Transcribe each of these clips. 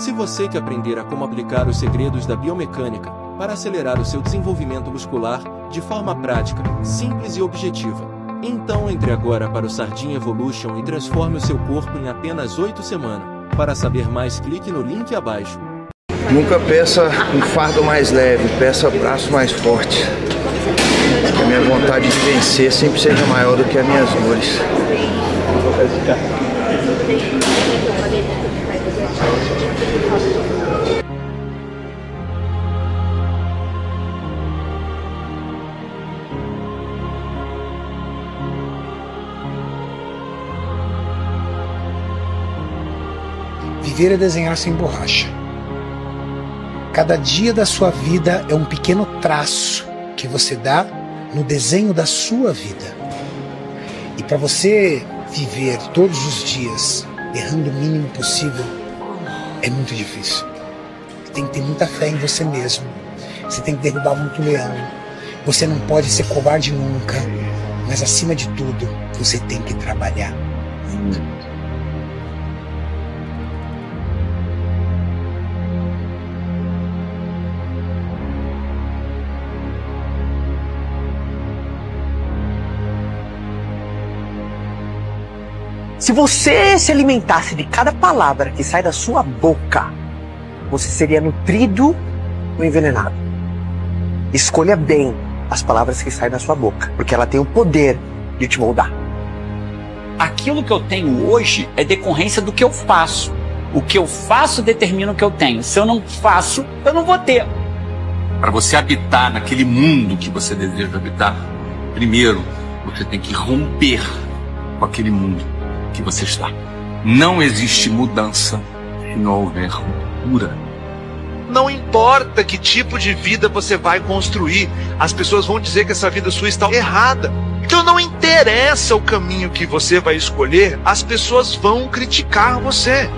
Se você quer aprender a como aplicar os segredos da biomecânica para acelerar o seu desenvolvimento muscular de forma prática, simples e objetiva, então entre agora para o Sardinha Evolution e transforme o seu corpo em apenas 8 semanas. Para saber mais, clique no link abaixo. Nunca peça um fardo mais leve, peça braço mais forte. Que a minha vontade de vencer sempre seja maior do que as minhas dores. É desenhar sem borracha. Cada dia da sua vida é um pequeno traço que você dá no desenho da sua vida. E para você viver todos os dias errando o mínimo possível é muito difícil. Você tem que ter muita fé em você mesmo. Você tem que derrubar muito leão. Você não pode ser covarde nunca. Mas acima de tudo, você tem que trabalhar muito. Se você se alimentasse de cada palavra que sai da sua boca, você seria nutrido ou envenenado. Escolha bem as palavras que saem da sua boca, porque ela tem o poder de te moldar. Aquilo que eu tenho hoje é decorrência do que eu faço. O que eu faço determina o que eu tenho. Se eu não faço, eu não vou ter. Para você habitar naquele mundo que você deseja habitar, primeiro você tem que romper com aquele mundo que você está. Não existe mudança se não houver ruptura. Não importa que tipo de vida você vai construir, as pessoas vão dizer que essa vida sua está errada. Então não interessa o caminho que você vai escolher, as pessoas vão criticar você.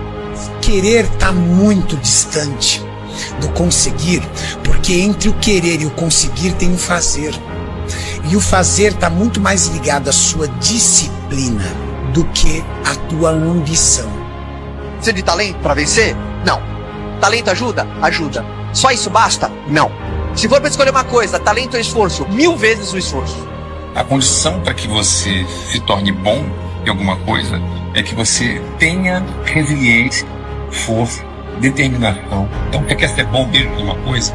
Querer está muito distante do conseguir, porque entre o querer e o conseguir tem o fazer. E o fazer está muito mais ligado à sua disciplina do que à tua ambição. Precisa de talento para vencer? Não. Talento ajuda? Ajuda. Só isso basta? Não. Se for para escolher uma coisa, talento ou esforço, mil vezes o esforço. A condição para que você se torne bom em alguma coisa é que você tenha resiliência, força, determinação. Então, quer, quer ser bom mesmo em uma coisa?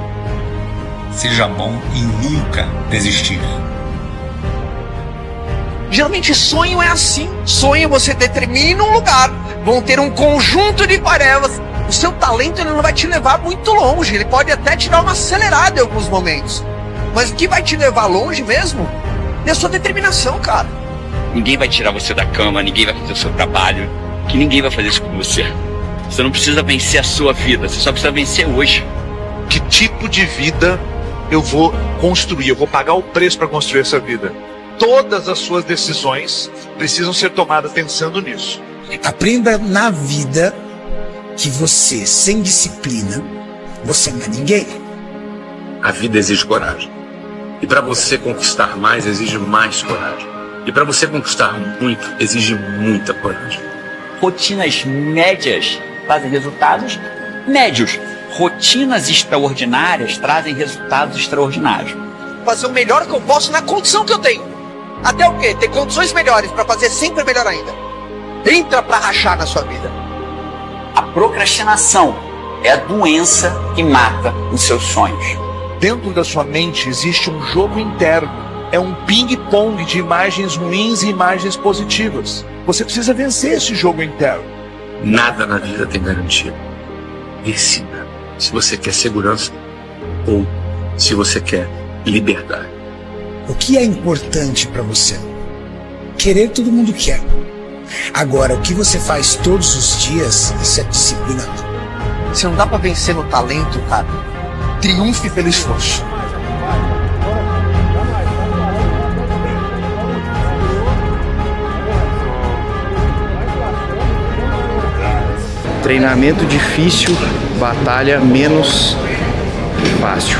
Seja bom e nunca desistir. Geralmente sonho é assim. Sonho você determina um lugar, vão ter um conjunto de tarefas. O seu talento ele não vai te levar muito longe, ele pode até te dar uma acelerada em alguns momentos. Mas o que vai te levar longe mesmo é a sua determinação, cara. Ninguém vai tirar você da cama, ninguém vai fazer o seu trabalho, que ninguém vai fazer isso com você. Você não precisa vencer a sua vida, você só precisa vencer hoje. Que tipo de vida eu vou construir? Eu vou pagar o preço para construir essa vida. Todas as suas decisões precisam ser tomadas pensando nisso. Aprenda na vida que você, sem disciplina, você não é ninguém. A vida exige coragem. E para você conquistar mais, exige mais coragem. E para você conquistar muito, exige muita coragem. Rotinas médias trazem resultados médios. Rotinas extraordinárias trazem resultados extraordinários. Fazer o melhor que eu posso na condição que eu tenho. Até o quê? Ter condições melhores para fazer sempre melhor ainda. Entra para rachar na sua vida. A procrastinação é a doença que mata os seus sonhos. Dentro da sua mente existe um jogo interno. É um ping-pong de imagens ruins e imagens positivas. Você precisa vencer esse jogo interno. Nada na vida tem garantia. Decida se você quer segurança ou se você quer liberdade. O que é importante para você? Querer todo mundo quer. Agora, o que você faz todos os dias, isso é disciplina. Se não dá para vencer no talento, cara, triunfe pelo esforço. Treinamento difícil, batalha menos fácil.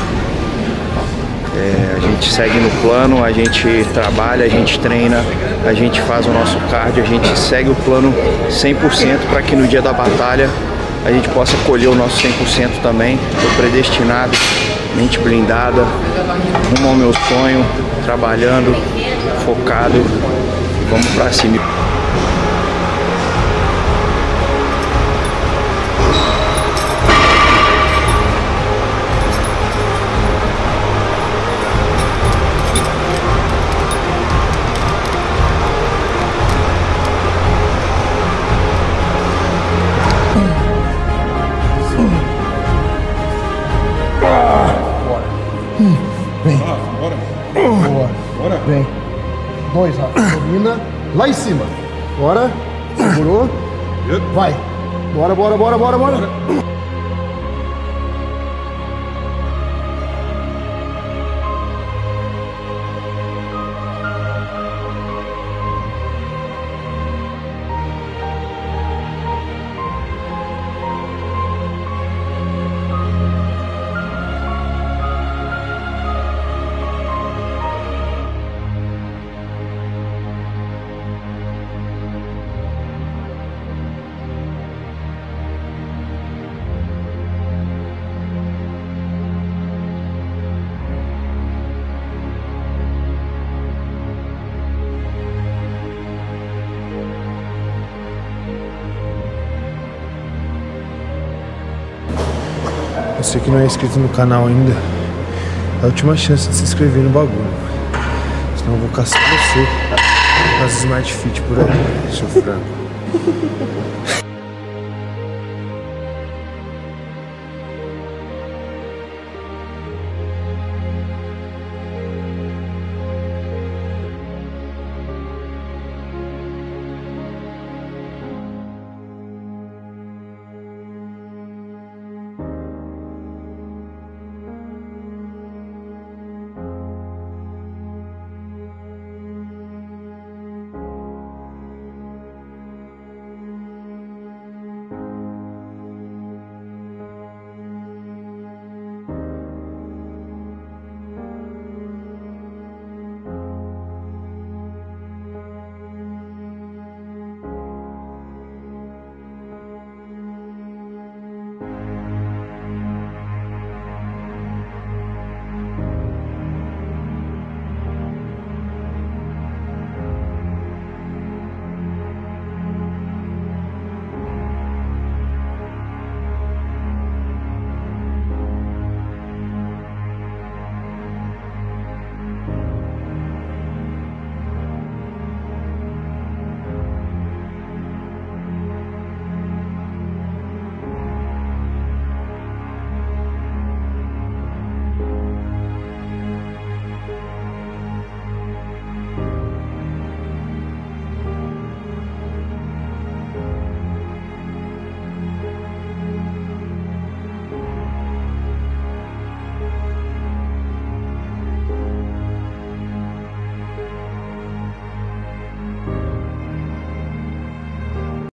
É, a gente segue no plano, a gente trabalha, a gente treina, a gente faz o nosso cardio, a gente segue o plano 100% para que no dia da batalha a gente possa colher o nosso 100% também. Estou predestinado, mente blindada, rumo ao meu sonho, trabalhando, focado. Vamos para cima. Vem. Boa. Bora. Vem. Dois, Rafa. Domina. Lá em cima. Bora. Segurou. Vai. Bora, bora, bora, bora, bora. Você que não é inscrito no canal ainda, é a última chance de se inscrever no bagulho. Senão eu vou caçar você com as Smart Fit por aí, seu frango.